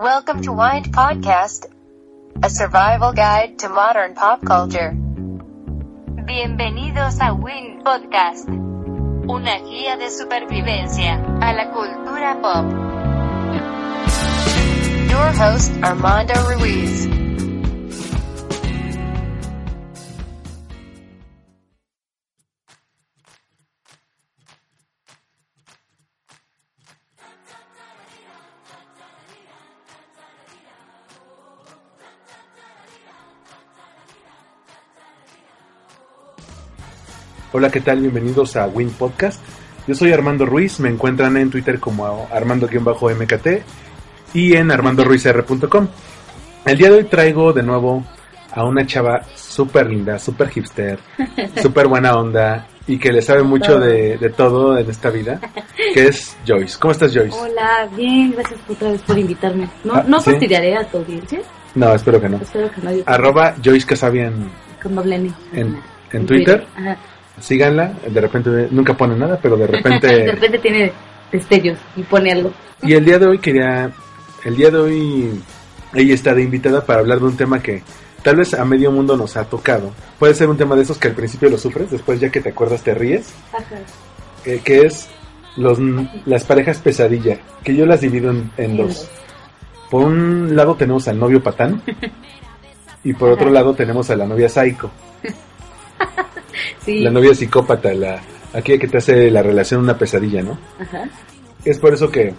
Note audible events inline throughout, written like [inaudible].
Welcome to Wind Podcast, a survival guide to modern pop culture. Bienvenidos a Wind Podcast, una guía de supervivencia a la cultura pop. Your host, Armando Ruiz. Hola, ¿qué tal? Bienvenidos a Win Podcast. Yo soy Armando Ruiz, me encuentran en Twitter como Armando-MKT y en armandoruizr.com. El día de hoy traigo de nuevo a una chava súper linda, súper hipster, [laughs] súper buena onda y que le sabe mucho de, de todo en esta vida, que es Joyce. ¿Cómo estás, Joyce? Hola, bien, gracias otra vez por invitarme. ¿No, Ah, no ¿sí? fastidiaré a tu audiencia? No, espero que no. Espero que nadie... Arroba Joyce Casabian en, Ajá. en Twitter. Ajá. Síganla, de repente nunca pone nada, pero de [laughs] De repente... repente tiene destellos y pone algo. Y el día de hoy quería, el día de hoy ella está de invitada para hablar de un tema que tal vez a medio mundo nos ha tocado. Puede ser un tema de esos que al principio lo sufres, después ya que te acuerdas te ríes, Ajá. eh, que es los, las parejas pesadilla, que yo las divido en, en dos. Por un lado tenemos al novio patán [laughs] y por otro lado tenemos a la novia psycho, [laughs] [laughs] Sí. la novia psicópata, la aquella que te hace la relación una pesadilla, ¿no? Ajá. Es por eso que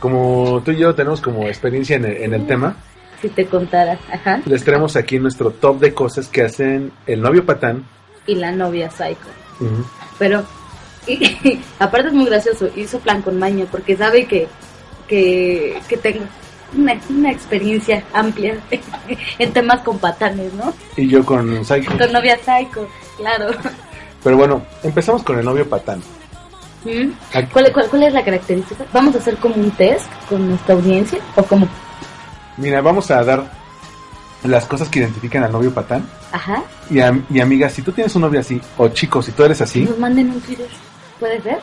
como tú y yo tenemos como experiencia en el- en el tema, Si te contara. Ajá. Les traemos aquí nuestro top de cosas que hacen el novio patán. Y la novia psycho. Pero, [laughs] y- aparte es muy gracioso, hizo plan con maña porque sabe que, que, que tengo una, una experiencia amplia [laughs] en temas con patanes, ¿no? Y yo con Psycho. Con novia psycho, claro. Pero bueno, empezamos con el novio patán. ¿Mm? ¿Cuál, cuál, cuál es la característica? ¿Vamos a hacer como un test con nuestra audiencia? ¿O como? Mira, vamos a dar las cosas que identifican al novio patán. Ajá. Y, am- y amigas, si tú tienes un novio así, o chicos, si tú eres así, Nos manden un Twitter. ¿Puede ser?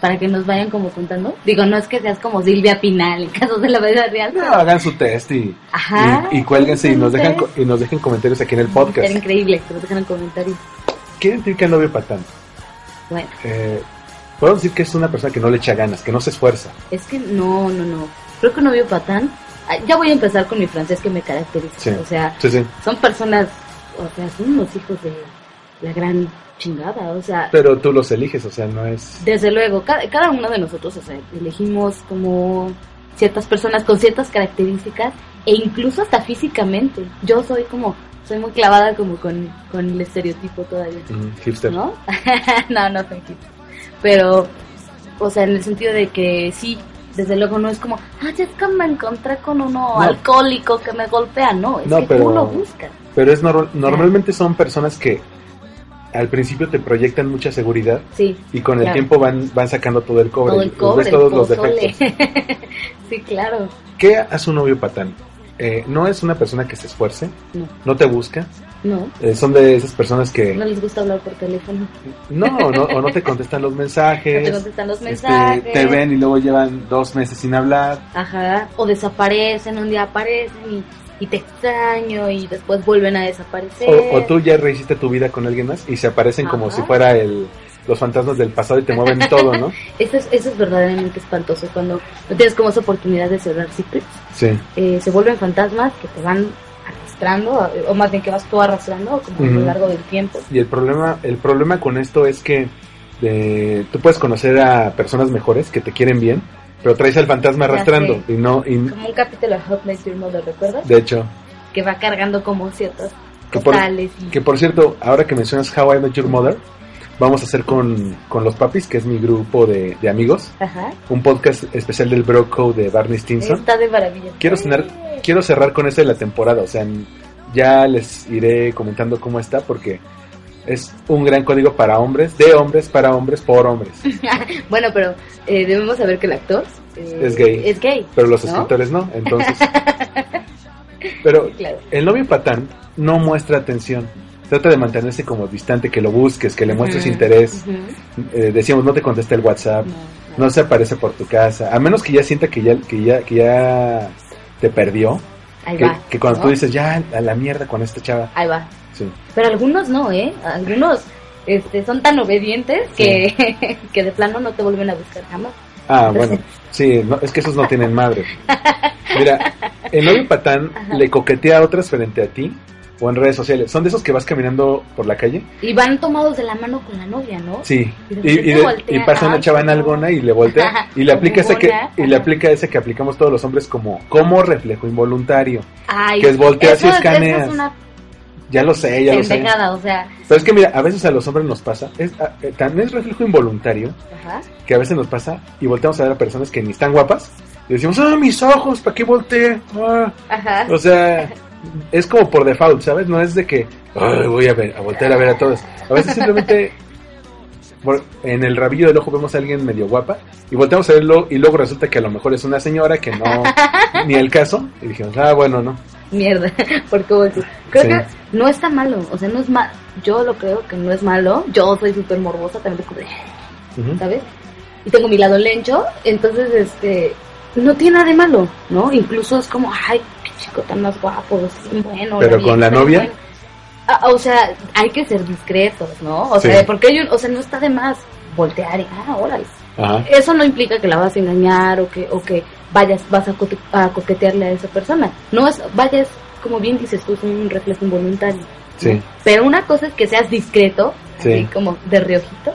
Para que nos vayan como contando. Digo, no es que seas como Silvia Pinal en casos de la vida real. no, pero- hagan su test y, Ajá. y, y cuélguense y nos, dejan, y nos dejen comentarios aquí en el podcast. Sería increíble que nos dejen en comentarios. ¿Qué identifica el novio patán? Bueno, Eh, podemos decir que es una persona que no le echa ganas, que no se esfuerza. es que no, no, no. Creo que un novio patán. ah, Ya voy a empezar con mi francés que me caracteriza. Sí. O sea, Sí, sí. son personas, o sea, son unos hijos de la gran chingada. O sea, Pero tú los eliges, o sea, no es... Desde luego, cada, cada uno de nosotros, o sea, elegimos como ciertas personas con ciertas características e incluso hasta físicamente. Yo soy como, soy muy clavada como con, con el estereotipo todavía, mm, hipster. ¿no? [laughs] no, no soy hipster. Pero, o sea, en el sentido de que sí, desde luego no es como, ah, ya es que me encontré con uno No. alcohólico que me golpea, no, es No, que pero- tú lo buscas. Pero es nor- normalmente son personas que al principio te proyectan mucha seguridad Sí. y con el Claro. tiempo van, van sacando todo el cobre. Todo el cobre, ves el todos los defectos. [laughs] sí, claro. ¿Qué hace un novio patán? Eh, no es una persona que se esfuerce, No, no te busca, no. eh, son de esas personas que No les gusta hablar por teléfono. no, no, o no te contestan los [laughs] No te mensajes, contestan los este, mensajes. te ven y luego llevan dos meses sin hablar. Ajá. O desaparecen, un día aparecen y, y te extraño y después vuelven a desaparecer. O, o tú ya rehiciste tu vida con alguien más y se aparecen como Ajá. si fuera el, los fantasmas del pasado y te mueven [laughs] todo, ¿no? Eso es, eso es verdaderamente espantoso cuando no tienes como esa oportunidad de cerrar ciclos. Sí. Eh, se vuelven fantasmas que te van arrastrando, o más bien que vas tú arrastrando como a Ujú. lo largo del tiempo. Y el problema, el problema con esto es que eh, tú puedes conocer a personas mejores que te quieren bien, pero traes al fantasma arrastrando y no, y, Como un capítulo de Hot Your Mother, ¿recuerdas? de hecho, Que va cargando como ciertas Que por- y... que por cierto, ahora que mencionas How I Met Your Mother, vamos a hacer con, con los papis, que es mi grupo de, de amigos, Ajá. un podcast especial del Bro Code de Barney Stinson. Está de maravilla. Quiero cenar, quiero cerrar con ese de la temporada, o sea, ya les iré comentando cómo está porque es un gran código para hombres, de hombres, para hombres, por hombres. [laughs] Bueno, pero eh, debemos saber que el actor eh, Es gay. Es gay. Pero los ¿no? escritores no, entonces. [laughs] Pero Claro. el novio patán no muestra atención. Trata de mantenerse como distante, que lo busques, que le muestres interés. Eh, decíamos, no te contesta el WhatsApp, No, no no. se aparece por tu casa, a menos que ya sienta que ya, que ya, que ya te perdió. Ahí Que, va. que cuando tú dices, ya, a la mierda con esta chava. Ahí va. Sí. Pero algunos no, ¿eh? Algunos este, son tan obedientes que, [laughs] que de plano no te vuelven a buscar jamás. Ah, bueno, sí, no, es que esos no tienen madre. Mira, el novio patán [laughs] Ajá. le coquetea a otras frente a ti o en redes sociales. Son de esos que vas caminando por la calle. Y van tomados de la mano con la novia, ¿no? Sí, Y de- pasa una chava algona y le voltea [laughs] y le aplica ese que y le aplica ese que aplicamos todos los hombres como como reflejo involuntario. Ay, Que es volteas eso y es- escaneas. Es una Ya lo sé, ya lo sé. o sea, Pero es que mira, a veces a los hombres nos pasa, es, a- eh, también es reflejo involuntario ajá. que a veces nos pasa y volteamos a ver a personas que ni están guapas y decimos, ah, mis ojos, ¿para qué volteé? Ah". Ajá. O sea, es como por default, ¿sabes? No es de que "Ay, voy a, ver, a voltear a ver a todos. A veces simplemente [laughs] por- en el rabillo del ojo vemos a alguien medio guapa y volteamos a verlo y luego resulta que a lo mejor es una señora que no, [laughs] ni el caso. Y dijimos, ah, bueno, no. Mierda, [laughs] porque volteo. Creo Sí. que no está malo, o sea, no es malo. Yo lo creo que no es malo. Yo soy súper morbosa, también de, Ujú. ¿sabes? Y tengo mi lado lencho, entonces, este, no tiene nada de malo, ¿no? Incluso es como, ay, qué chico tan más guapo, es bueno. Pero la con la novia. bueno. Ah, o sea, hay que ser discretos, ¿no? O Sí. sea, porque yo, o sea, no está de más voltear y, ah, órale. Ajá. Eso no implica que la vas a engañar o que, o que vayas, vas a, cote- a coquetearle a esa persona. No es, vayas, como bien dices tú, es un reflejo involuntario. ¿no? Sí. Pero una cosa es que seas discreto, Sí. así como de reojito,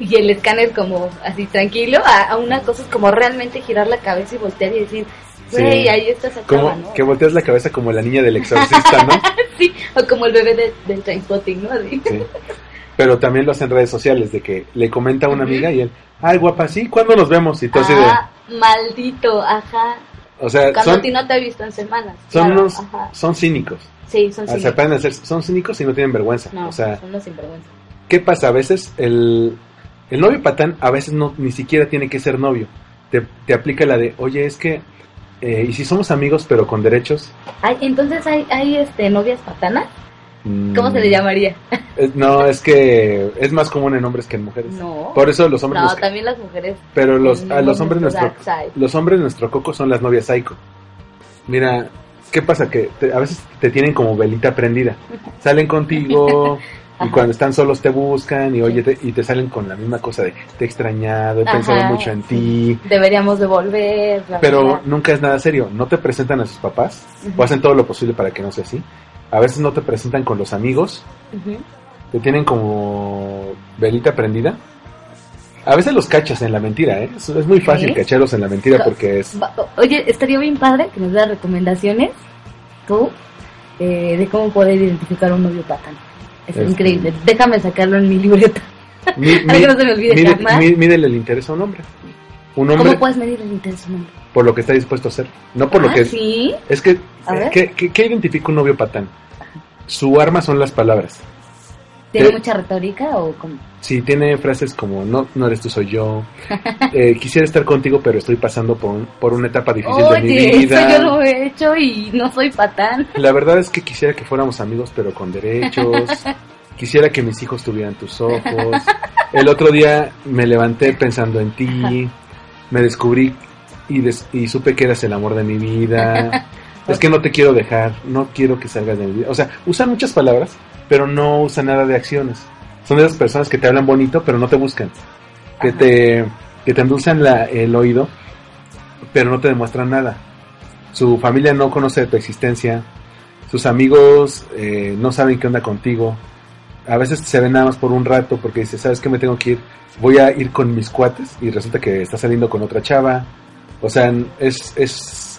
y el escáner como así tranquilo, a, a una cosa es como realmente girar la cabeza y voltear y decir, Sí. güey, ahí está esa Como chava, ¿no? que volteas la cabeza como la niña del exorcista, ¿no? [laughs] sí, o como el bebé de, del Trainspotting, ¿no? Así. Sí. Pero también lo hacen en redes sociales, de que le comenta a una Ujú. amiga y él, ay, guapa, sí, ¿cuándo nos vemos? Y tú así de, Ah, maldito, ajá. o sea, Cuando son, a ti no te he visto en semanas. son, claro, unos- son cínicos. Sí, son O sea, cínicos. pueden hacer- son cínicos y no tienen vergüenza. No, o sea, son los sinvergüenza. ¿qué pasa? A veces el, el novio patán a veces no ni siquiera tiene que ser novio. Te, te aplica la de, oye, es que, eh, y si somos amigos pero con derechos. Ay, entonces hay, hay este, novias patanas. Mm, ¿Cómo se le llamaría? eh, No, es que es más común en hombres que en mujeres. No. Por eso los hombres, No, también las mujeres. pero los, a los hombres nuestro los hombres nuestro coco son las novias psycho. Mira, ¿qué pasa? Que te- a veces te tienen como velita prendida. [laughs] Salen contigo y cuando están solos te buscan y oye te- y te salen con la misma cosa de te he extrañado, he pensado mucho en ti. Deberíamos de volver. bla, Pero nunca es nada serio. No te presentan a sus papás o hacen todo lo posible para que no sea así. A veces no te presentan con los amigos, Ujú. te tienen como velita prendida. A veces los cachas en la mentira, ¿eh? Es, muy fácil ¿Sí? cacharlos en la mentira porque es... Oye, estaría bien padre que nos das recomendaciones, tú, eh, de cómo poder identificar a un novio patán. Es Este- increíble. Déjame sacarlo en mi libreta. Mi- [laughs] Para que no se me olvide mide- jamás. mi- mídele el interés a un hombre. Un hombre ¿Cómo puedes medir el interés de un hombre? por lo que está dispuesto a hacer. No por lo Ah, que... sí. Es que... A ver. ¿qué, qué, qué identifica un novio patán? Su arma son las palabras. ¿Tiene Eh, mucha retórica o cómo? Si tiene frases como no, no eres tú, soy yo. [laughs] Eh, quisiera estar contigo, pero estoy pasando por, un- por una etapa difícil de mi Oye, eso vida. yo lo he hecho y no soy patán. [laughs] La verdad es que quisiera que fuéramos amigos, pero con derechos. [laughs] Quisiera que mis hijos tuvieran tus ojos. El otro día me levanté pensando en ti. Me descubrí y, des- y supe que eras el amor de mi vida. Es que no te quiero dejar. No quiero que salgas de mi vida. O sea, usan muchas palabras, pero no usan nada de acciones. Son de esas personas que te hablan bonito, pero no te buscan. Que Ajá. te, que te endulzan la- el oído, pero no te demuestran nada. Su familia no conoce de tu existencia. Sus amigos eh, no saben qué onda contigo. A veces se ven nada más por un rato porque dice, ¿sabes qué? Me tengo que ir. Voy a ir con mis cuates y resulta que está saliendo con otra chava. O sea, es, es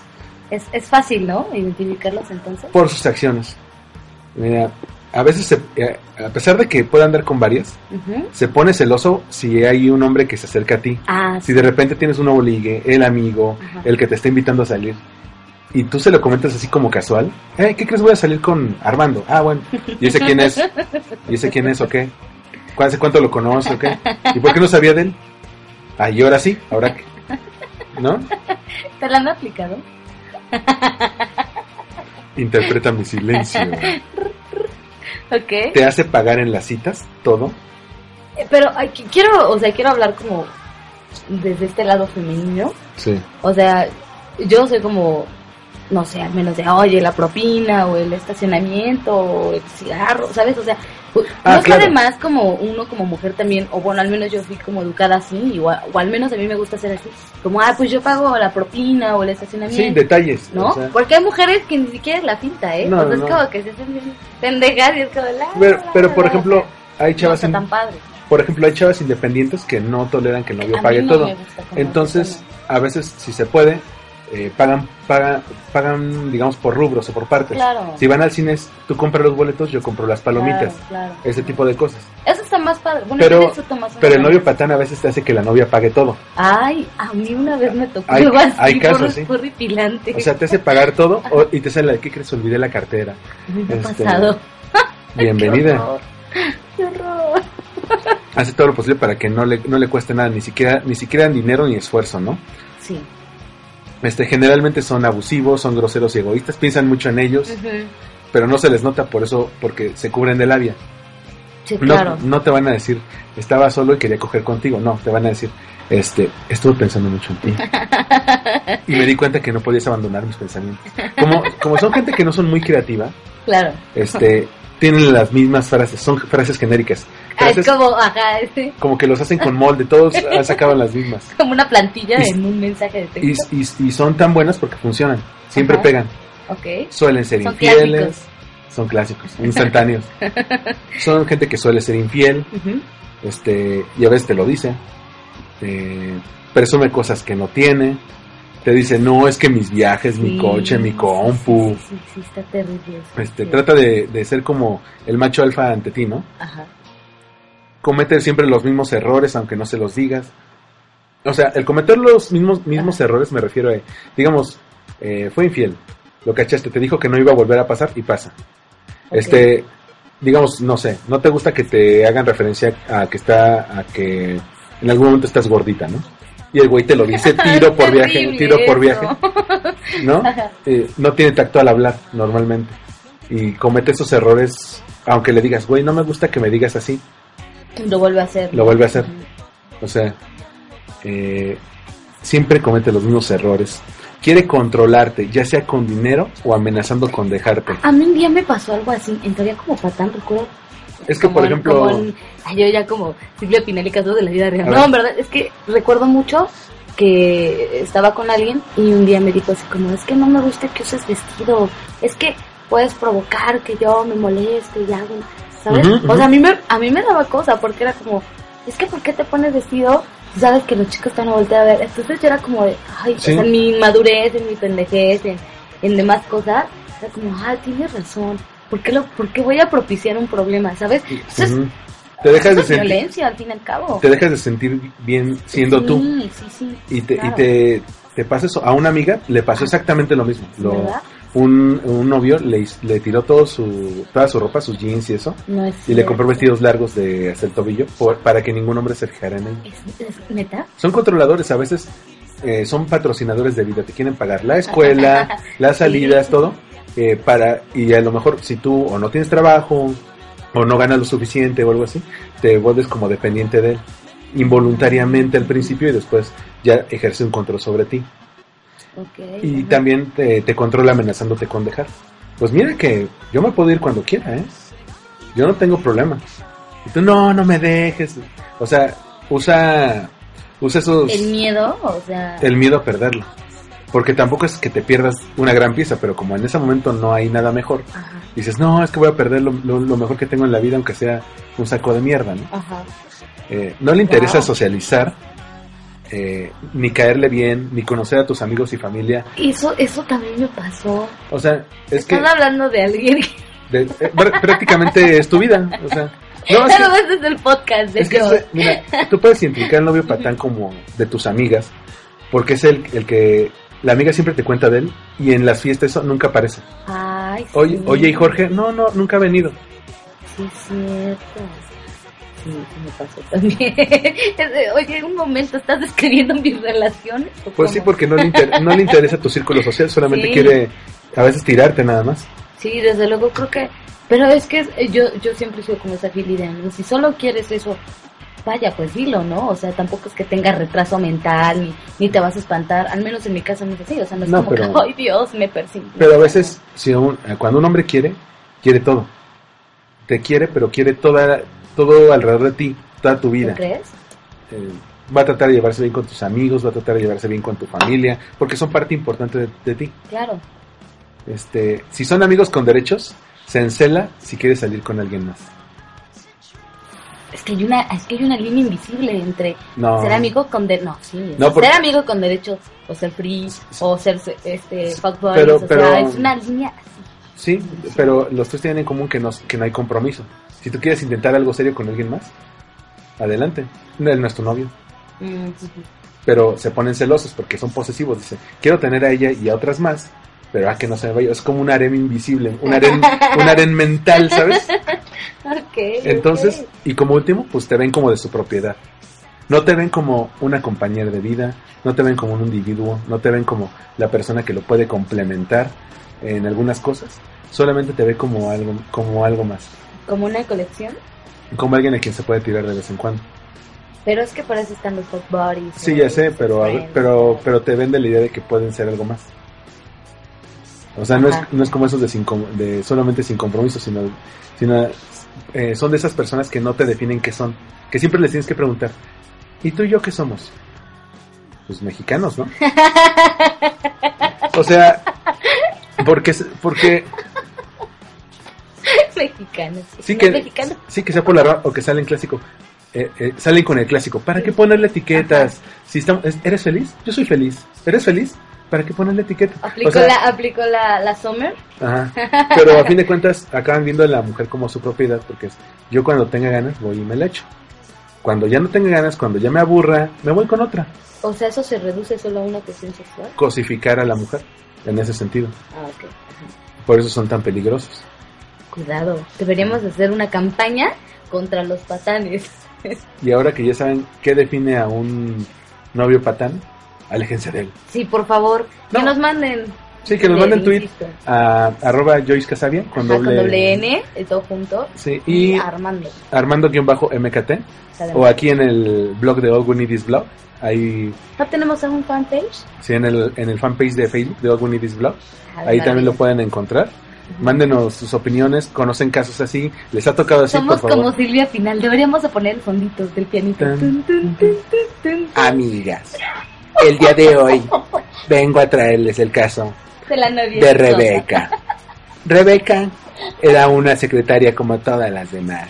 Es, es fácil, ¿no? Identificarlos entonces. por sus acciones. Mira, a veces, se- eh, a pesar de que pueda andar con varias, se pone celoso si hay un hombre que se acerca a ti. Ah, Si de repente tienes un nuevo ligue, el amigo, Ajá. el que te está invitando a salir, y tú se lo comentas así como casual, eh, ¿qué crees? Voy a salir con Armando. Ah, bueno, ¿y ese quién es? ¿Y ese quién es o qué? ¿Cu- ¿Hace cuánto lo conoce o qué? ¿Y por qué no sabía de él? Ah, y ahora sí, ahora qué. ¿No? ¿Te la han aplicado? [laughs] Interpreta mi silencio. Ok. ¿Te hace pagar en las citas todo? Eh, Pero ay, qui- quiero, o sea, quiero hablar como desde este lado femenino. Sí. O sea, yo soy como, no sé, al menos de, oye, la propina o el estacionamiento o el cigarro, ¿sabes? O sea, [laughs] Ah, no está claro. de más como uno como mujer también, o bueno, al menos yo fui como educada así, y o, al menos a mí me gusta ser así, como, ah, pues yo pago la propina o el Sí, estacionamiento. detalles. ¿No? o sea, Porque hay mujeres que ni siquiera es la pinta, ¿eh? No, o sea, no, es no. como que se hacen bien pendejas y es como la... pero, por ejemplo, hay no chavas, está tan padre. por ejemplo, hay chavas independientes que no toleran que el novio pague no todo. Entonces, a veces, si se puede, eh, pagan, pagan, pagan, digamos, por rubros o por partes. Claro. Si van al cine, tú compras los boletos, yo compro las palomitas. Claro, claro. Ese tipo de cosas. Eso está más padre. Bueno, Pero- más Pero el novio patán a veces te hace que la novia pague todo. Ay, a mí una vez me tocó Hay- algo así. hay casos, sí. O sea, te hace pagar todo o- y te sale, ¿qué crees? Olvidé la cartera. Me ha este, pasado. [laughs] Qué Bienvenida. horror. Qué horror. Hace todo lo posible para que no le, no le cueste nada, ni siquiera, ni siquiera dinero ni esfuerzo, ¿no? Sí. Este, generalmente son abusivos, son groseros y egoístas, piensan mucho en ellos, pero no se les nota por eso, porque se cubren de labia. Sí, No, claro. no te van a decir, estaba solo y quería coger contigo, no, te van a decir, este, estuve pensando mucho en ti. [laughs] y me di cuenta que no podías abandonar mis pensamientos. Como, como son gente que no son muy creativa, Claro. este, tienen las mismas frases, son frases genéricas. Ah, es como, ajá, es como que los hacen con molde, todos [laughs] sacado las mismas. como una plantilla Y- en un mensaje de texto. y- y son tan buenas porque funcionan, siempre Ajá. pegan. ok. Suelen ser Son infieles, clásicos. son clásicos, [laughs] instantáneos. son gente que suele ser infiel, este, y a veces te lo dice, te presume cosas que no tiene, te dice, no, es que mis viajes, mi coche, mi compu, Sí, sí, sí, está terrible. eso. este, Sí. trata de, de ser como el macho alfa ante ti, ¿no? Ajá. Comete siempre los mismos errores, aunque no se los digas. O sea, el cometer los mismos, mismos Ajá. errores me refiero a, digamos, eh, fue infiel, lo cachaste, te dijo que no iba a volver a pasar y pasa. Este, digamos, no sé, no te gusta que te hagan referencia a que está, a que en algún momento estás gordita, ¿no? Y el güey te lo dice tiro por [laughs] viaje, tiro por viaje, ¿no? [laughs] Eh, no tiene tacto al hablar normalmente. Y comete esos errores, aunque le digas, güey, no me gusta que me digas así, Lo vuelve a hacer. lo vuelve a hacer. O sea, eh, siempre comete los mismos errores. Quiere controlarte, ya sea con dinero o amenazando con dejarte. A mí un día me pasó algo así, entraría como patán, recuerdo. Es que, como por en- ejemplo, como en- ay, yo ya como Silvia Pinelli casos de la vida real. No, en verdad, es que recuerdo mucho que estaba con alguien y un día me dijo así como, es que no me gusta que uses vestido, es que puedes provocar que yo me moleste y hago, ¿sabes? O sea, a mí, me, a mí me daba cosa porque era como, es que ¿por qué te pones vestido? Sabes que los chicos están a voltear a ver. Entonces yo era como de, ay, Sí. o sea, en mi inmadurez, en mi pendejez, en, en demás cosas, era como, ah, tienes razón. ¿Por qué, lo, ¿Por qué voy a propiciar un problema? ¿Sabes? Eso es, ujú, te dejas de sentir, violencia, al fin y al cabo. te dejas de sentir bien siendo sí, tú. Sí, sí, Y te, claro. y te, te pasa eso. A una amiga le pasó exactamente lo mismo. Lo- ¿Verdad? un, un novio le, le tiró todo su, toda su ropa, sus jeans y eso. No es Y le compró vestidos largos de hasta el tobillo por- para que ningún hombre se fijara en ella. ¿Es, es neta? Son controladores, a veces eh, son patrocinadores de vida, te quieren pagar la [laughs] escuela, [laughs] las salidas, Sí. todo, eh, para, y a lo mejor si tú o no tienes trabajo, o no ganas lo suficiente o algo así, te vuelves como dependiente de él, involuntariamente al principio y después ya ejerce un control sobre ti. Y ajá. también te, te controla amenazándote con dejar. Pues mira que yo me puedo ir cuando quiera, ¿eh? Yo no tengo problema. Y tú, no, no me dejes. O sea, usa, usa esos El miedo, o sea... el miedo a perderlo. Porque tampoco es que te pierdas una gran pieza, pero como en ese momento no hay nada mejor, Ajá, dices, no, es que voy a perder lo, lo- lo mejor que tengo en la vida, aunque sea un saco de mierda, ¿no? ajá. Eh, no le interesa Wow. socializar, eh, ni caerle bien, ni conocer a tus amigos y familia. Eso, eso también me pasó. O sea, es que Estás hablando de alguien de- eh, pr- prácticamente es tu vida. O sea, no, es que- Pero ese es el podcast de Es que, mira, tú puedes identificar al novio [laughs] patán como de tus amigas, porque es el, el que la amiga siempre te cuenta de él y en las fiestas eso nunca aparece. Ay, sí. Oye, oye, ¿y Jorge? No, no, nunca ha venido. Sí, es cierto. Sí, me pasó también. [laughs] Oye, un momento, ¿estás describiendo mis relaciones? ¿O Pues sí, porque no le, inter- no le interesa tu círculo social, solamente Sí. quiere a veces tirarte nada más. Sí, desde luego creo que... Pero es que yo, yo siempre sido como esa Philly de si solo quieres eso, vaya, pues dilo, ¿no? O sea, tampoco es que tengas retraso mental, ni, ni te vas a espantar, al menos en mi caso no es así, o sea, no es No, como pero- que, ay Dios, me persigue. Pero a veces, si un- eh, cuando un hombre quiere, quiere todo. Te quiere, pero quiere toda, todo alrededor de ti, toda tu ¿Tú vida. crees? Eh, va a tratar de llevarse bien con tus amigos, va a tratar de llevarse bien con tu familia, porque son parte importante de- de ti. Claro. Este, si son amigos con derechos, se encela si quiere salir con alguien más. Es que hay una, es que hay una línea invisible entre No. ser amigo con derechos, no, sí, No, porque- ser amigo con derechos, o ser free, o ser este fuckboy, Pero- o sea, pero- es una línea así. Sí, pero los tres tienen en común que no, que no hay compromiso. Si tú quieres intentar algo serio con alguien más, adelante. Él no es tu novio. Mm, Pero se ponen celosos porque son posesivos. Dice, quiero tener a ella y a otras más, pero a que no se me vaya. Es como un harem invisible, un harem, un harem mental, ¿sabes? [laughs] ok, Entonces, y como último, pues te ven como de su propiedad. No te ven como una compañera de vida, no te ven como un individuo, no te ven como la persona que lo puede complementar en algunas cosas. Solamente te ve como algo, como algo más. como una colección, Como alguien a quien se puede tirar de vez en cuando. pero es que para eso están los fuck buddies. Sí, ya sé, pero, pero, pero te vende la idea de que pueden ser algo más. O sea, no es, no es como esos de, sin de solamente sin compromiso, sino, sino eh, son de esas personas que no te definen qué son. Que siempre les tienes que preguntar, ¿y tú y yo qué somos? Pues mexicanos, ¿no? [laughs] O sea, porque, porque mexicanos. sí que, sí que sea por la o que salen clásico. Eh, eh, salen con el clásico. ¿Para qué ponerle etiquetas? Si estamos, es- ¿Eres feliz? Yo soy feliz. ¿Eres feliz? ¿Para qué ponerle etiqueta? Aplicó, O sea, la, aplicó la, la Summer. Ajá. [laughs] Pero a fin de cuentas acaban viendo a la mujer como su propiedad porque es, yo cuando tenga ganas voy y me la echo. Cuando ya no tenga ganas, cuando ya me aburra, me voy con otra. O sea, eso se reduce solo a una cuestión sexual. Cosificar a la mujer en ese sentido. Ah, ok. Ajá. Por eso son tan peligrosos. Cuidado. Deberíamos hacer una campaña contra los patanes. Y ahora que ya saben qué define a un novio patán, aléjense de él. Sí, por favor, que No. nos manden. Sí, que nos manden tweet insisto. a arroba Joyce Casabia con, Ajá, doble, con doble N, el todo junto. Sí, Y y Armando. Armando-MKT o aquí en el blog de All We Need Is Blog. Ahí, ¿No tenemos aún fanpage? sí, en el, en el fanpage de Facebook de All We Need Is Blog. Ajá, Ahí también lo pueden encontrar. Mándenos sus opiniones, conocen casos así, les ha tocado así, Somos por favor. como Silvia Final. Deberíamos de poner el fondito del pianito. Tan, Tun, tun, tun, tun, tun. Amigas, el día de hoy vengo a traerles el caso De la novia. de Rebeca. Rebeca era una secretaria como todas las demás,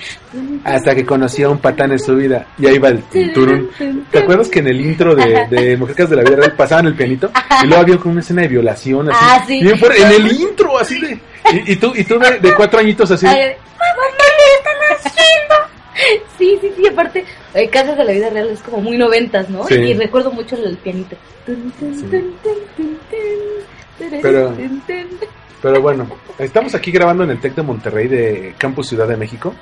hasta que conoció a un patán en su vida y ahí va el turun. ¿Te acuerdas que en el intro de, de Mujeres de la Vida Real pasaban el pianito? Y luego había como una escena de violación así. Ah, sí. bien fuerte, en el intro así de... Y, y tú, y tú de, de cuatro añitos así. Ay, mamá, ¿qué están haciendo? Sí, sí, sí, aparte, eh, Casas de la Vida Real es como muy noventas, ¿no? Sí. Y recuerdo mucho el pianito. Pero-. Pero bueno, estamos aquí grabando en el TEC de Monterrey de Campus Ciudad de México,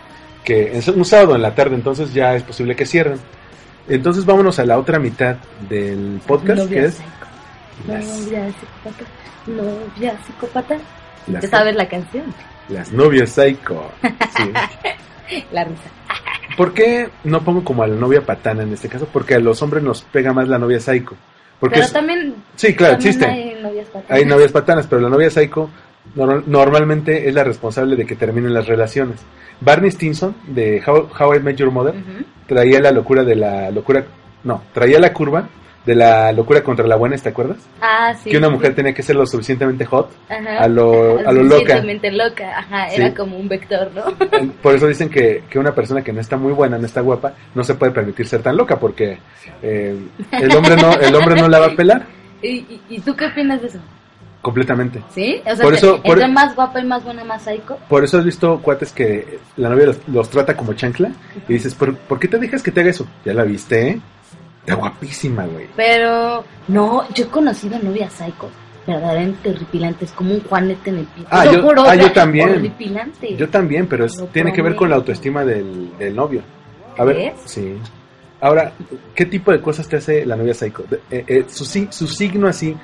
que es un sábado en la tarde, entonces ya es posible que cierren. Entonces vámonos a la otra mitad del podcast, Novia que es las, Novia psicópata. Novia psicópata. las, ¿Te sabes la canción? las novias psycho. Sí. [laughs] La risa. ¿Por qué no pongo como a la novia patana en este caso? Porque a los hombres nos pega más la novia psycho. Porque Pero es- también, sí, claro, también existe. hay novias patanas. Hay novias patanas, pero la novia psycho nor- normalmente es la responsable de que terminen las relaciones. Barney Stinson de How, How I Met Your Mother traía la locura de la locura, no, traía la curva de la locura contra la buena, ¿te acuerdas? Ah, sí. que una sí. mujer tenía que ser lo suficientemente hot, Ajá. a lo, a lo loca. Suficientemente loca. Ajá, Sí. era como un vector, ¿no? Por eso dicen que, que una persona que no está muy buena, no está guapa, no se puede permitir ser tan loca porque eh, el hombre no el hombre no la va a pelar. [laughs] ¿Y, y, tú qué opinas de eso? completamente. ¿Sí? O sea, Por eso- por- entre más guapa y más buena, más psycho. Por eso has visto cuates que la novia los, los trata como chancla y dices, ¿por, por qué te dejas que te haga eso? Ya la viste, ¿eh? Está guapísima, güey. Pero, no, yo he conocido novias psycho verdaderamente horripilantes, como un Juanete en el piso. Ah, yo- juro, ah, o sea, yo también. Yo también, pero es- tiene que ver con la autoestima del, del novio. A ver, ¿Crees? sí. Ahora, ¿qué tipo de cosas te hace la novia psycho? Eh, eh, su, su signo así,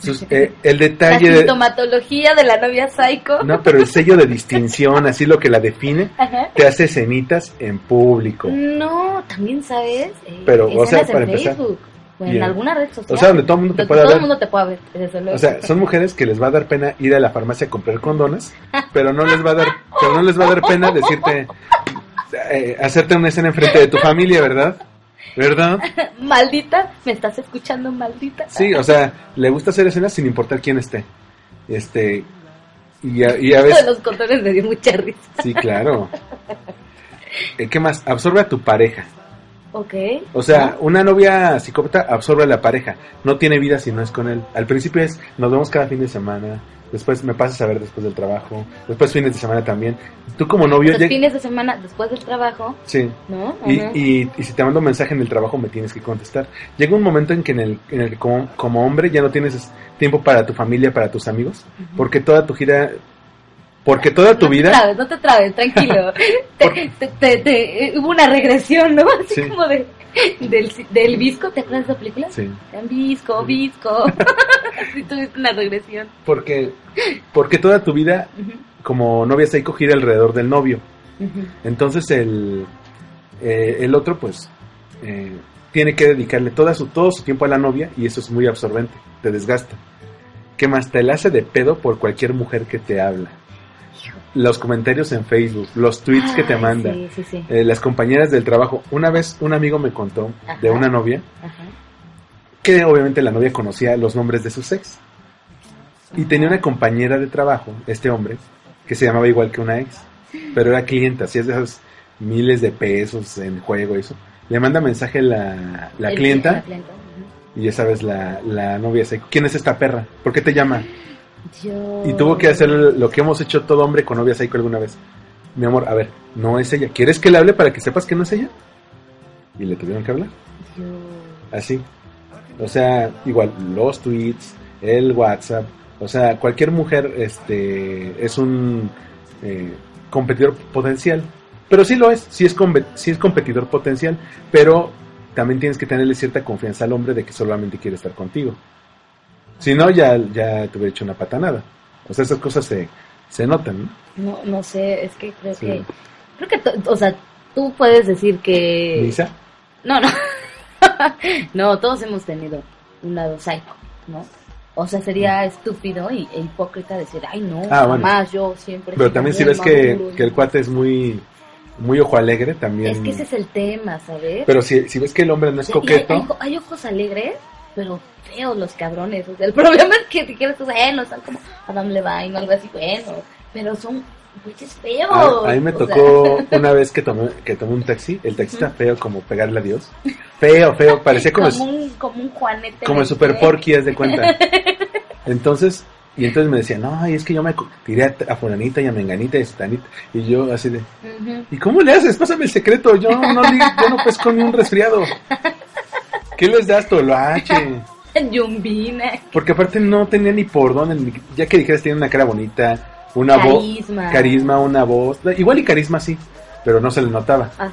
sus- eh, el La detalle de... sintomatología de la novia psycho. No, pero el sello de distinción, así lo que la define, Ajá. te hace escenitas en público. No, también sabes. Eh, Pero, o sea, escenas en para empezar. Facebook o en Bien. alguna red social. O sea, donde todo el mundo te puede todo ver. el mundo te puede ver, desde luego. O sea, son mujeres que les va a dar pena ir a la farmacia a comprar condones, pero no les va a dar, pero no les va a dar pena decirte, eh, hacerte una escena enfrente de tu familia, ¿verdad? ¿Verdad? [laughs] maldita, ¿me estás escuchando, maldita? Sí, o sea, le gusta hacer escenas sin importar quién esté. Este, y a, y a veces, los condones me dio mucha risa. sí, claro. Eh, ¿Qué más? Absorbe a tu pareja. Ok. O sea, una novia psicópata absorbe a la pareja. No tiene vida si no es con él. Al principio es, nos vemos cada fin de semana. Después me pasas a ver después del trabajo. Después fines de semana también. Tú como novio... Los fines de semana después del trabajo, Sí. ¿no? Y, y, y si te mando un mensaje en el trabajo me tienes que contestar. Llega un momento en que en el, en el como, como hombre ya no tienes es- tiempo para tu familia, para tus amigos. Porque toda tu gira... Porque toda tu no vida... Te trabes, no te trabes, tranquilo. [laughs] te, te- te- te- hubo una regresión, ¿no? [laughs] Así Sí. como de, [laughs] del, del visco, ¿te acuerdas de esa película? Sí. Visco, visco. [laughs] Así tuviste una regresión. Porque, porque toda tu vida como novia psycho gira alrededor del novio. Entonces el, eh, el otro pues eh, tiene que dedicarle toda su, todo su tiempo a la novia y eso es muy absorbente, te desgasta. ¿Qué más? Te la hace de pedo por cualquier mujer que te habla. Los comentarios en Facebook, los tweets que te manda, Sí, sí, sí. eh, las compañeras del trabajo. Una vez un amigo me contó de una novia Ajá. que obviamente la novia conocía los nombres de sus ex. Y tenía una compañera de trabajo, este hombre, que se llamaba igual que una ex, pero era clienta, hacía esas miles de pesos en juego y eso. Le manda mensaje la, la clienta La clienta. ujú. y ya sabes, la, la novia se ¿quién es esta perra? ¿Por qué te llama? Y tuvo que hacer lo que hemos hecho todo hombre con novia psycho alguna vez. Mi amor, a ver, no es ella. ¿Quieres que le hable para que sepas que no es ella? Y le tuvieron que hablar. Así. O sea, igual, los tweets, el WhatsApp. O sea, cualquier mujer este, es un eh, competidor potencial. Pero sí lo es, sí es, sí es competidor potencial. Pero también tienes que tenerle cierta confianza al hombre de que solamente quiere estar contigo. Si no, ya, ya te hubiera hecho una patanada. O sea, esas cosas se, se notan, ¿no? No, no sé, es que creo Sí. que... Creo que, o sea, tú puedes decir que... Lisa, No, no. [laughs] no, todos hemos tenido un lado psycho, ¿no? O sea, sería estúpido y, e hipócrita decir, ay, no, Mm. Ah, bueno. jamás yo siempre... pero también si ves que, maduro". que el cuate es muy, muy ojo alegre, también. Es que ese es el tema, ¿sabes? Pero si, si ves que el hombre no es Y hay, coqueto, hay- hay ojos alegres, pero feos los cabrones. O sea, el [laughs] problema es que si quieres, pues, bueno, están como Adam Levine o algo así, bueno, pero son güeyes feos. a, a mí me sea, tocó una vez que tomé, que tomé un taxi, el taxista feo como pegarle a Dios. Feo, feo, [laughs] parecía como, como, un, como un Juanete. como el super porky, haz de cuenta. [laughs] Entonces, y entonces me decía, no, ay, es que yo me tiré a, a fulanita y a menganita y a sutanita. Y yo así de. ¿y cómo le haces? Pásame el secreto, yo no, yo no pesco ni un resfriado. ¿Qué les das, Toloache? [laughs] Yumbina. Porque aparte no tenía ni por dónde, ya que dijeras tiene una cara bonita, una voz, Carisma. carisma, una voz, igual y carisma sí, pero no se le notaba. Ajá.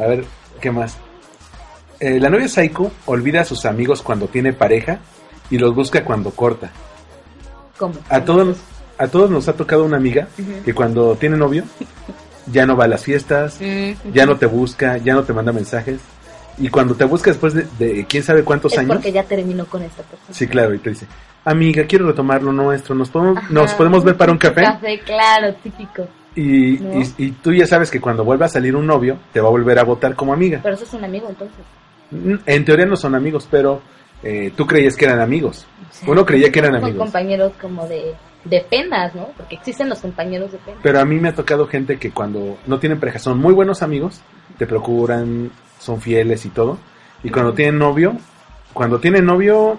A ver, ¿qué más? Eh, la novia Psycho olvida a sus amigos cuando tiene pareja y los busca cuando corta. ¿Cómo? A todos, a todos nos ha tocado una amiga que cuando tiene novio ya no va a las fiestas, ya no te busca, ya no te manda mensajes. Y cuando te busca después de, de quién sabe cuántos Es años, porque ya terminó con esta persona. sí, claro, y te dice, amiga, quiero retomar lo nuestro, nos podemos, Ajá. nos podemos ver para un café. Café, claro, típico. Y, ¿No? y, y tú ya sabes que cuando vuelva a salir un novio, te va a volver a votar como amiga. Pero eso es un amigo entonces. Mm, En teoría no son amigos, pero eh, tú creías que eran amigos. O sea, Uno creía que eran son amigos. compañeros como de, de penas, ¿no? Porque existen los compañeros de penas. Pero a mí me ha tocado gente que cuando no tienen pareja son muy buenos amigos, te procuran, son fieles y todo. Y cuando tienen novio, cuando tienen novio,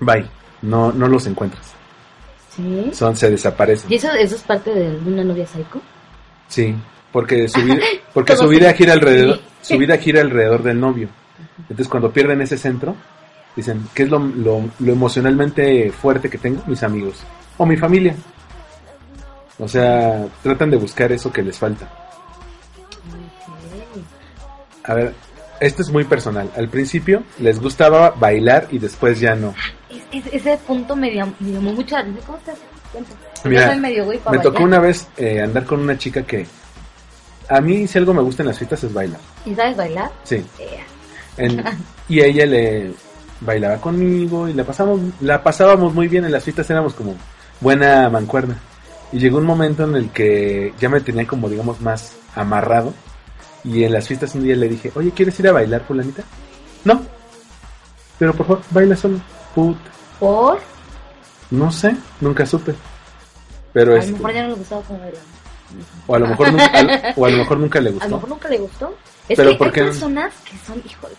bye. no, no los encuentras. Sí. Son, se desaparecen. ¿Y eso, eso es parte de una novia psycho? Sí, porque su vida, [laughs] porque su vida gira alrededor, su vida gira alrededor del novio. Entonces cuando pierden ese centro, dicen, ¿qué es lo, lo, lo emocionalmente fuerte que tengo? Mis amigos. O mi familia. O sea, tratan de buscar eso que les falta. A ver, esto es muy personal. Al principio les gustaba bailar y después ya no. Es- es- ese punto me llamó, me la atención. ¿Cómo te? Mira, Yo soy medio güey para Me tocó una vez eh, andar con una chica que a mí si algo me gusta en las fiestas es bailar. ¿Y sabes bailar? Sí. Eh, En- [laughs] y ella le bailaba conmigo y la pasamos, la pasábamos muy bien en las fiestas, éramos como buena mancuerna. Y llegó un momento en el que ya me tenía como digamos más amarrado. Y en las fiestas un día le dije, oye, ¿quieres ir a bailar, fulanita? No. Pero por favor, baila solo. Put. ¿Por? No sé, nunca supe. Pero A este, lo mejor ya no le gustaba como o a lo mejor nunca, o a lo mejor nunca le [laughs] A lo gustó. mejor nunca le gustó. Es Pero que ¿por hay personas que son, híjole,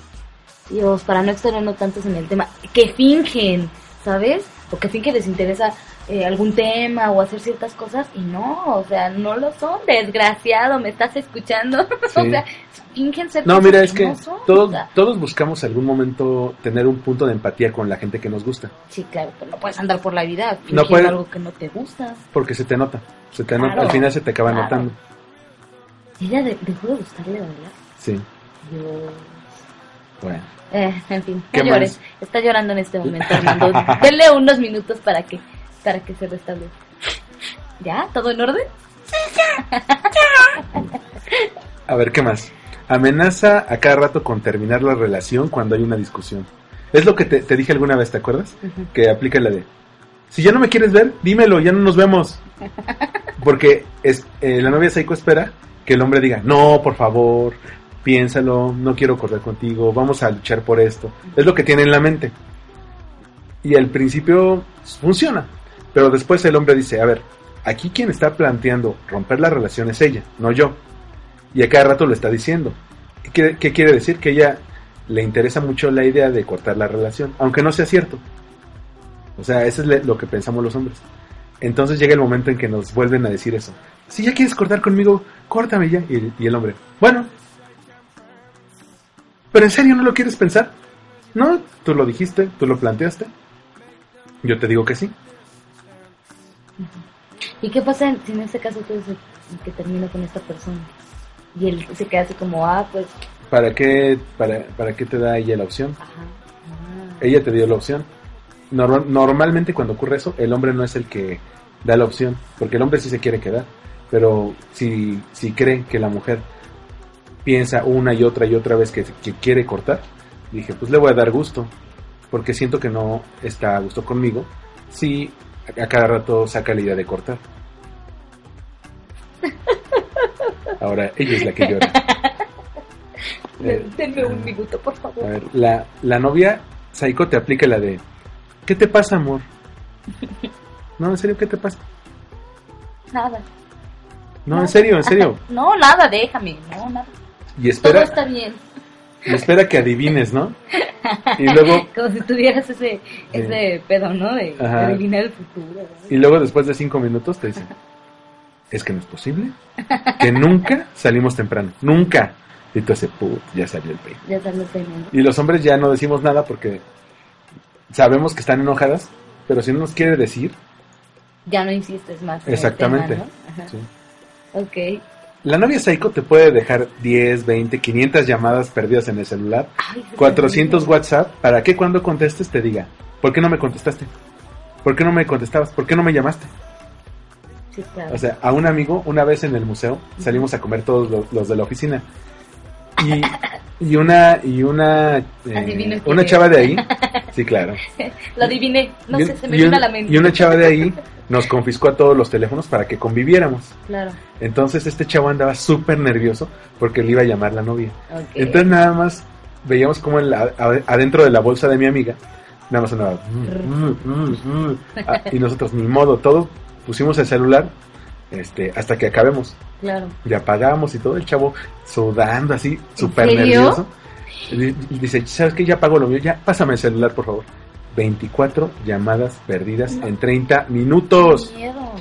Dios, para no extendernos tantos en el tema, que fingen, ¿sabes? O que fingen que les interesa eh, algún tema o hacer ciertas cosas y no, o sea, no lo son, desgraciado, me estás escuchando. [laughs] o Sí. sea, fingen ser No, mira, es que no son, todos, o sea, todos buscamos algún momento tener un punto de empatía con la gente que nos gusta. Sí, claro, pero no puedes andar por la vida No fingiendo puede- algo que no te gusta. Porque se te nota. Se te nota. Al final se te acaba claro. notando. ¿Y ella de- dejó de gustarle bailar? Sí. Dios. Bueno. Eh, en fin, ¿Qué no llores. Está llorando en este momento, Armando. [laughs] Denle unos minutos para que, para que se restablezca. ¿Ya? ¿Todo en orden? A ver, ¿qué más? Amenaza a cada rato con terminar la relación cuando hay una discusión. Es lo que te, te dije alguna vez, ¿te acuerdas? Que aplica la de... Si ya no me quieres ver, dímelo, ya no nos vemos. [laughs] Porque es, eh, la novia Seiko espera que el hombre diga, no, por favor, piénsalo, no quiero correr contigo, vamos a luchar por esto. Es lo que tiene en la mente. Y al principio funciona, pero después el hombre dice, a ver, aquí quien está planteando romper la relación es ella, no yo. Y a cada rato lo está diciendo. ¿Qué quiere, decir? Que ella le interesa mucho la idea de cortar la relación, aunque no sea cierto. O sea, eso es lo que pensamos los hombres. Entonces llega el momento en que nos vuelven a decir eso. Si ya quieres cortar conmigo, córtame ya. Y el hombre, bueno. ¿Pero en serio no lo quieres pensar? No, tú lo dijiste, tú lo planteaste. Yo te digo que sí. ¿Y qué pasa en- si en este caso tú el que termina con esta persona? Y él se queda así como, ah, pues, ¿Para qué, para, para qué te da ella la opción? ajá. ah. Ella te dio la opción. Normal- normalmente cuando ocurre eso, el hombre no es el que da la opción, porque el hombre sí se quiere quedar, pero si, si cree que la mujer piensa una y otra y otra vez que, que quiere cortar, dije, pues le voy a dar gusto, porque siento que no está a gusto conmigo, si a, a cada rato saca la idea de cortar. Ahora, ella es la que llora. Eh, [laughs] Denme un minuto, por a favor. ver, la, la novia Saiko te aplica la de ¿Qué te pasa, amor? No, en serio, ¿qué te pasa? Nada. No, en serio, en serio. [laughs] No, nada, déjame. No, nada. Y Todo espera, está bien. y espera que adivines, ¿no? [laughs] Y luego, Como si tuvieras ese, ese pedo, ¿no? De, de adivinar el futuro. ¿no? y luego después de cinco minutos te dicen, es que no es posible. Que nunca salimos temprano. Nunca. Y tú haces, put, ya salió el peine. Ya sabes, ¿no? Y los hombres ya no decimos nada porque sabemos que están enojadas, pero si no nos quiere decir, Ya no insistes más. en el exactamente. tema, ¿no? Ajá. Sí. Ok. La novia Saiko te puede dejar 10, 20, 500 llamadas perdidas en el celular, Ay, eso 400 está bien. WhatsApp, para que cuando contestes te diga, ¿por qué no me contestaste? ¿Por qué no me contestabas? ¿Por qué no me llamaste? Sí, claro. O sea, a un amigo, una vez en el museo, salimos a comer todos los, los de la oficina. Y, y una, y una, eh, una chava de ahí, [laughs] sí, claro. Lo adiviné. No y, sé, se me vino un- a la mente. y una chava de ahí nos confiscó a todos los teléfonos para que conviviéramos. Claro. Entonces este chavo andaba súper nervioso porque le iba a llamar la novia. Entonces nada más veíamos como a- adentro de la bolsa de mi amiga, nada más sonaba. "Mm, mm, mm, mm". [laughs] Ah, y nosotros, ni modo, todos pusimos el celular este, hasta que acabemos. Claro. Y apagamos y todo el chavo sudando así, súper nervioso. Y dice, ¿sabes qué? Ya pago lo mío, ya pásame el celular, por favor. 24 llamadas perdidas en 30 minutos. Qué miedo.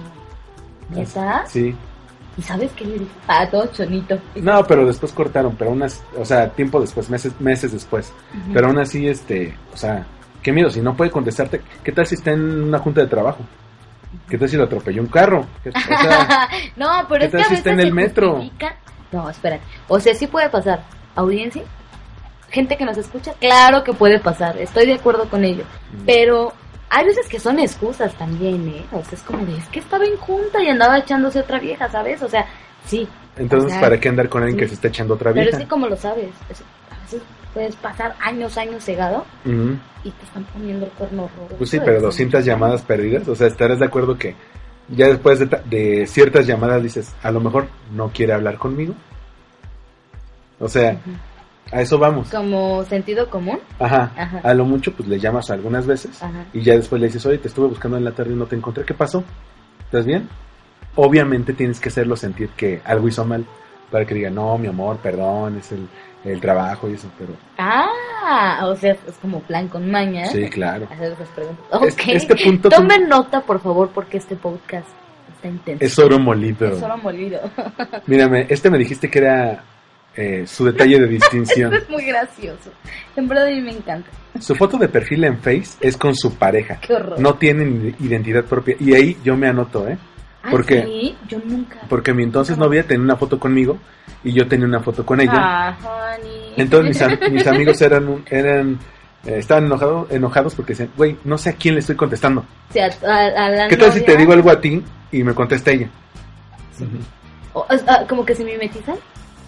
Sí. ¿Y sabes qué le dije? Todo chonito. No, pero después cortaron, pero unas, o sea, tiempo después, meses, meses después. Pero aún así, este, o sea, qué miedo, si no puede contestarte, ¿qué tal si está en una junta de trabajo? ¿Qué tal si lo atropelló un carro? ¿Qué- o sea, [laughs] no, pero ¿qué es que si está en el metro? justifica- No, espérate. O sea, sí puede pasar. Audiencia, gente que nos escucha, claro que puede pasar. Estoy de acuerdo con ello. Mm. Pero hay veces que son excusas también, ¿eh? O sea, es como de, es que estaba en junta y andaba echándose otra vieja, ¿sabes? O sea, sí. entonces, o sea, ¿para qué andar con alguien sí. que se está echando otra Pero vieja? es que como lo sabes, es- a veces puedes pasar años, años cegado Ujú. y te están poniendo el cuerno rojo. Pues sí, pero 200 llamadas perdidas, o sea, estarás de acuerdo que ya después de, de ciertas llamadas dices, a lo mejor no quiere hablar conmigo. O sea, a eso vamos. Como sentido común. Ajá. Ajá. A lo mucho, pues le llamas algunas veces Ajá. y ya después le dices, oye, te estuve buscando en la tarde y no te encontré, ¿qué pasó? ¿Estás bien? Obviamente tienes que hacerlo sentir que algo hizo mal para que diga, no, mi amor, perdón, es el, el trabajo y eso, pero Ah, o sea, es como plan con maña. sí, claro. Hacer esas preguntas. Es- Ok. este punto- Tomen nota, por favor, porque este podcast está intenso. Es oro molido. Es oro molido. [laughs] Mírame, este me dijiste que era eh, su detalle de distinción. [laughs] es muy gracioso. En verdad a mí me encanta. Su foto de perfil en Face es con su pareja. Qué horror. No tienen identidad propia. Y ahí yo me anoto, ¿eh? Ah, ¿por qué? Sí, yo nunca. Porque mi entonces novia tenía una foto conmigo y yo tenía una foto con ella. Ah, honey. Entonces mis, [laughs] mis amigos eran, un- eran eh, estaban enojados, enojados porque decían, güey, no sé a quién le estoy contestando. O sea, a, a la ¿Qué tal si te digo algo a ti y me contesta ella? O- ah, como que se mimetizan,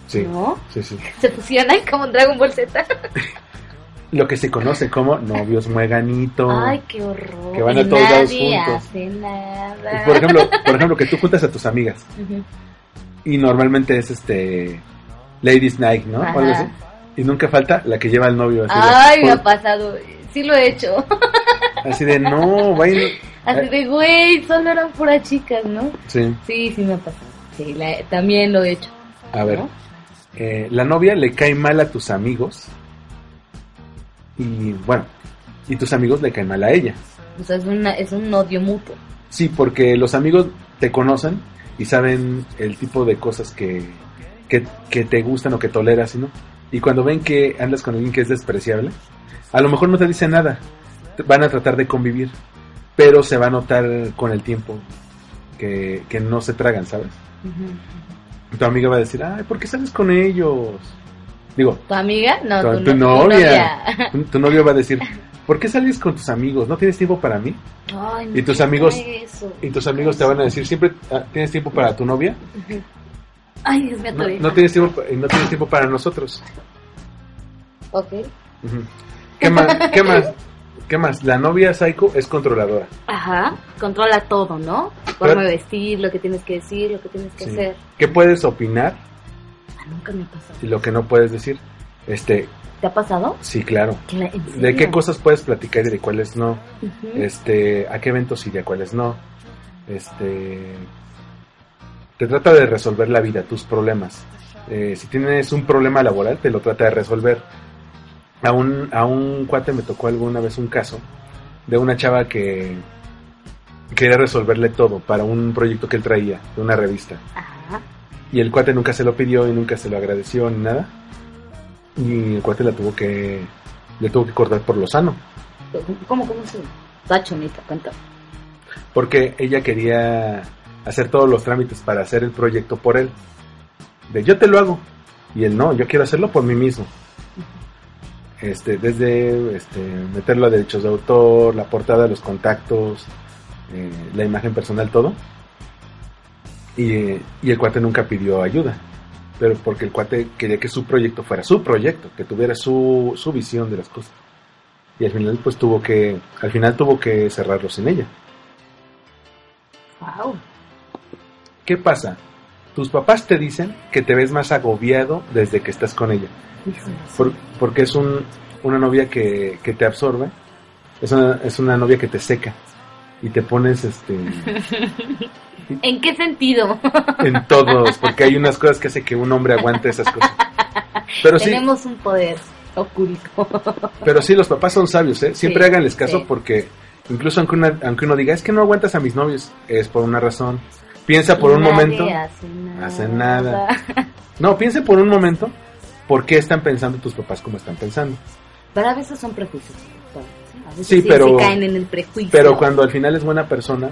Sí, ¿no? sí, sí. Se fusionan como en Dragon Ball Z. [laughs] Lo que se conoce como novios mueganito. Ay, qué horror. Que van a todos lados nadie juntos. hace nada. Por ejemplo, [laughs] por ejemplo, que tú juntas a tus amigas y normalmente es este Ladies Night, ¿no? O algo así. Y nunca falta la que lleva al novio así Ay, de, me ha pasado. Sí lo he hecho. [laughs] así de no, vayan. Así de, güey, solo eran puras chicas, ¿no? Sí, Sí, sí me ha pasado. Sí, la- también lo he hecho. a ver. ¿no? eh, la novia le cae mal a tus amigos y bueno, y tus amigos le caen mal a ella. O sea, es, una, es un odio mutuo. Sí, porque los amigos te conocen y saben el tipo de cosas que, que, que te gustan o que toleras, ¿no? Y cuando ven que andas con alguien que es despreciable, a lo mejor no te dicen nada, van a tratar de convivir, pero se va a notar con el tiempo que, que no se tragan, ¿sabes? Tu amiga va a decir, ay, ¿por qué sales con ellos? Digo, ¿Tu amiga? No, tu, tu no- novia. tu, tu novio va a decir, ¿por qué sales con tus amigos? ¿No tienes tiempo para mí? Ay, Y tus amigos- eso. Y tus amigos te van a decir, ¿siempre ah, tienes tiempo para tu novia? Ay, Dios mío, No, no tienes tiempo, no tienes tiempo para nosotros. Ok. ¿Qué más? ¿Qué más? ¿Qué más? La novia psycho es controladora. Ajá, controla todo, ¿no? Forma de vestir, lo que tienes que decir, lo que tienes que Sí. hacer. ¿Qué puedes opinar nunca me ha pasado. y lo que no puedes decir? Este, ¿Te ha pasado? sí, claro. Cla- ¿en ¿De qué cosas puedes platicar y de cuáles no? Este, ¿a qué eventos y de cuáles no? Este, te trata de resolver la vida, tus problemas. Eh, si tienes un problema laboral, te lo trata de resolver. A un, a un cuate me tocó alguna vez un caso de una chava que quería resolverle todo para un proyecto que él traía, de una revista. Ajá. Y el cuate nunca se lo pidió y nunca se lo agradeció ni nada. Y el cuate la tuvo que, le tuvo que cortar por lo sano. ¿Cómo, cómo se Está chonita, cuenta. Porque ella quería hacer todos los trámites para hacer el proyecto por él. De yo te lo hago. Y él no, yo quiero hacerlo por mí mismo. Este, desde este, meterlo a derechos de autor, la portada, los contactos, eh, la imagen personal, todo. Y, y el cuate nunca pidió ayuda. Pero porque el cuate quería que su proyecto fuera su proyecto, que tuviera su, su visión de las cosas. Y al final pues tuvo que, al final tuvo que cerrarlo sin ella. Wow. ¿Qué pasa? Tus papás te dicen que te ves más agobiado desde que estás con ella. Por- porque es un, una novia que, que te absorbe. Es una, es una novia que te seca. Y te pones este, [laughs] ¿En qué sentido? [laughs] en todos. Porque hay unas cosas que hace que un hombre aguante esas cosas. Pero sí, Tenemos un poder. Oculto. Pero sí, los papás son sabios, ¿eh? Siempre Sí, háganles caso sí. porque incluso aunque, una- aunque uno diga, es que no aguantas a mis novios, es por una razón. Piensa por un momento. Hace nada. hace nada. [laughs] No, piensa por un momento por qué están pensando tus papás como están pensando. Pero a veces son prejuicios. A veces Sí, pero- caen en el prejuicio. Pero cuando al final es buena persona,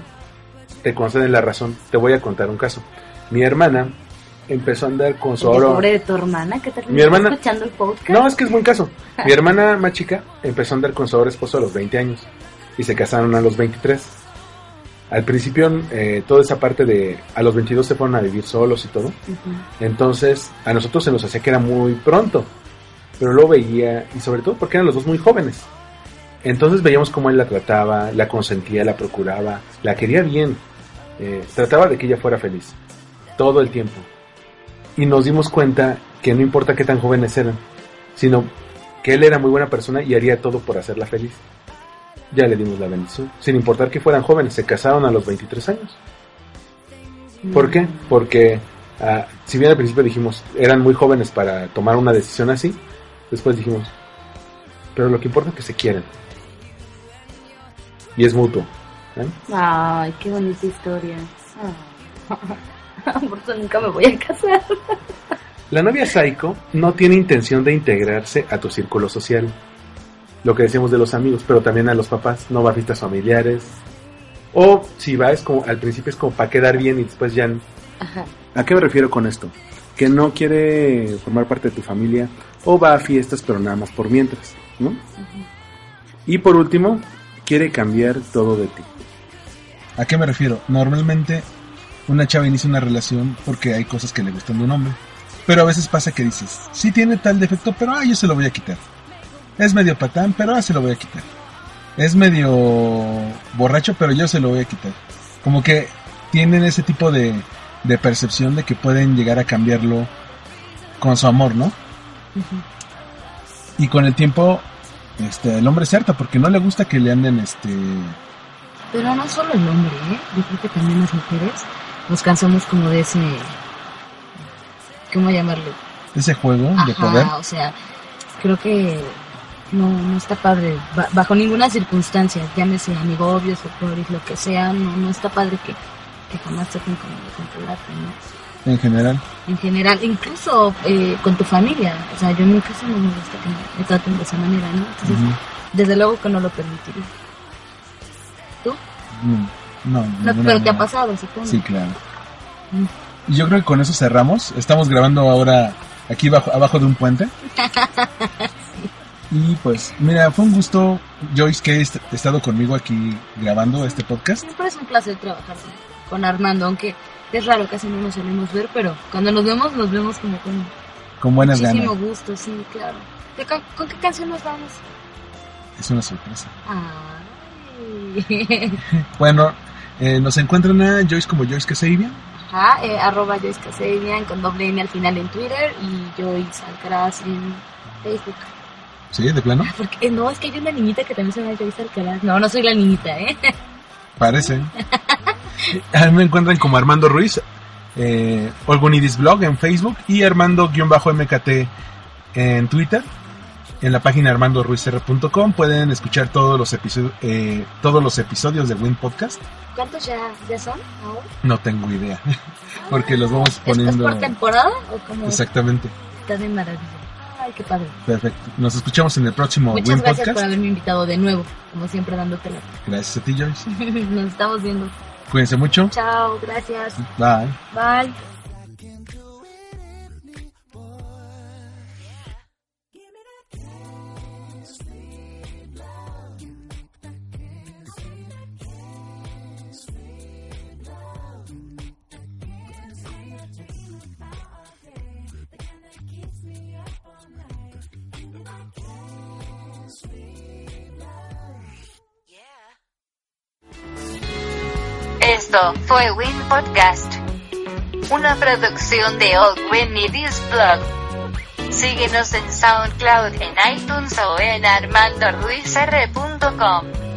te conceden la razón. Te voy a contar un caso. Mi hermana empezó a andar con su ahora- de tu hermana, que tal vez Mi está hermana- escuchando el podcast? No, es que es buen caso. [laughs] Mi hermana más chica empezó a andar con su ahora esposo a los 20 años y se casaron a los 23. Al principio, eh, toda esa parte de a los 22 se fueron a vivir solos y todo. Entonces, a nosotros se nos hacía que era muy pronto. Pero lo veía, y sobre todo porque eran los dos muy jóvenes. Entonces veíamos cómo él la trataba, la consentía, la procuraba, la quería bien. Eh, trataba de que ella fuera feliz. Todo el tiempo. Y nos dimos cuenta que no importa qué tan jóvenes eran, sino que él era muy buena persona y haría todo por hacerla feliz. Ya le dimos la bendición, sin importar que fueran jóvenes, se casaron a los 23 años. ¿Por qué? Porque ah, si bien al principio dijimos eran muy jóvenes para tomar una decisión así, después dijimos, pero lo que importa es que se quieren. Y es mutuo. ¿Eh? Ay, qué bonita historia. Ah. [laughs] Por eso nunca me voy a casar. La novia Saiko no tiene intención de integrarse a tu círculo social. Lo que decíamos de los amigos, pero también a los papás. No va a fiestas familiares. O si va, es como, al principio es como para quedar bien y después ya... Ajá. ¿A qué me refiero con esto? Que no quiere formar parte de tu familia o va a fiestas pero nada más por mientras, ¿no? Y por último, quiere cambiar todo de ti. ¿A qué me refiero? Normalmente una chava inicia una relación porque hay cosas que le gustan de un hombre. Pero a veces pasa que dices, sí tiene tal defecto, pero ah, yo se lo voy a quitar. Es medio patán, pero ah, se lo voy a quitar. Es medio borracho, pero yo se lo voy a quitar. Como que tienen ese tipo de, de percepción de que pueden llegar a cambiarlo con su amor, ¿no? Y con el tiempo, este, el hombre se harta porque no le gusta que le anden, este, Pero no solo el hombre, ¿eh? Yo creo que también las mujeres nos cansamos como de ese... ¿Cómo llamarlo? ese juego de poder. o sea, creo que no, no está padre. Ba- bajo ninguna circunstancia, llámese amigobios o pobres, lo que sea, no, no está padre que, que jamás traten como de controlarte, ¿no? en general. En general, incluso eh, con tu familia. O sea, yo en mi caso no me gusta que me, traten de esa manera, ¿no? Entonces, desde luego que no lo permitiría. Mm, No, No, pero te ha pasado, supongo. Sí, claro. Y yo creo que con eso cerramos. Estamos grabando ahora aquí bajo, abajo de un puente. [laughs] Y pues, mira, fue un gusto, Joyce, que has estado conmigo aquí grabando este podcast. Siempre es un placer trabajar con- Armando, aunque es raro, casi no nos solemos ver, pero cuando nos vemos, nos vemos como con Con buenas muchísimo ganas. gusto, sí, claro. ¿De ca- ¿Con qué canción nos vamos? Es una sorpresa. Ay. [laughs] Bueno, eh, nos encuentran a Joyce como Joyce Casabia. Ajá, eh, arroba Joyce Casabian con doble N al final en Twitter y Joyce Alcaraz en Facebook. Sí, de plano. [laughs] Porque, eh, no, es que hay una niñita que también se llama Joyce Alcaraz. No, no soy la niñita, ¿eh? [laughs] Parece. A mí me encuentran como Armando Ruiz, eh, Olgunidis Blog en Facebook y Armando-MKT en Twitter. En la página armandoruizr.com pueden escuchar todos los episodios, eh, todos los episodios de Win Podcast. ¿Cuántos ya, ya son ahora? No tengo idea, [laughs] porque los vamos ¿Es, es poniendo por temporada o como exactamente. está de maravilla? Ay, qué padre. Perfecto. Nos escuchamos en el próximo Muchas Win gracias por haberme invitado de nuevo, como siempre dándote la... Gracias a ti, Joyce. [laughs] Nos estamos viendo. Cuídense mucho. Chao, gracias. Bye. Bye. Esto fue Win Podcast. Una producción de Old Win This Blog. Síguenos en SoundCloud, en iTunes o en armandoruizr.com.